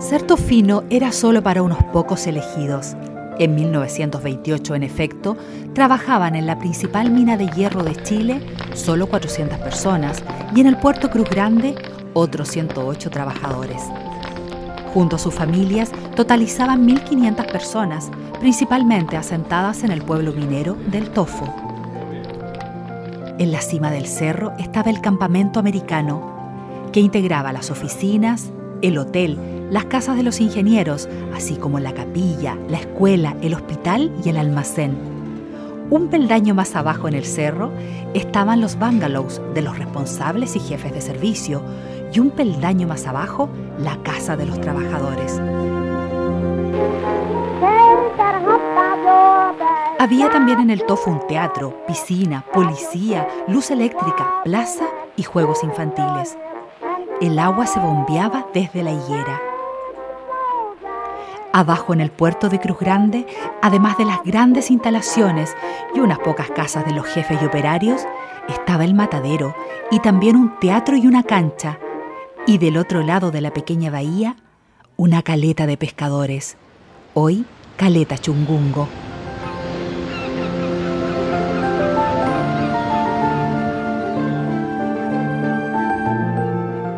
Ser tofino era solo para unos pocos elegidos. En 1928, en efecto, trabajaban en la principal mina de hierro de Chile solo 400 personas y en el puerto Cruz Grande otros 108 trabajadores. Junto a sus familias totalizaban 1.500 personas, principalmente asentadas en el pueblo minero del Tofo. En la cima del cerro estaba el campamento americano, que integraba las oficinas, el hotel, las casas de los ingenieros, así como la capilla, la escuela, el hospital y el almacén. Un peldaño más abajo en el cerro estaban los bungalows de los responsables y jefes de servicio, y un peldaño más abajo la casa de los trabajadores. Había también en el tofu un teatro, piscina, policía, luz eléctrica, plaza y juegos infantiles. El agua se bombeaba desde la higuera. Abajo en el puerto de Cruz Grande, además de las grandes instalaciones y unas pocas casas de los jefes y operarios, estaba el matadero y también un teatro y una cancha. Y del otro lado de la pequeña bahía, una caleta de pescadores. Hoy, caleta chungungo.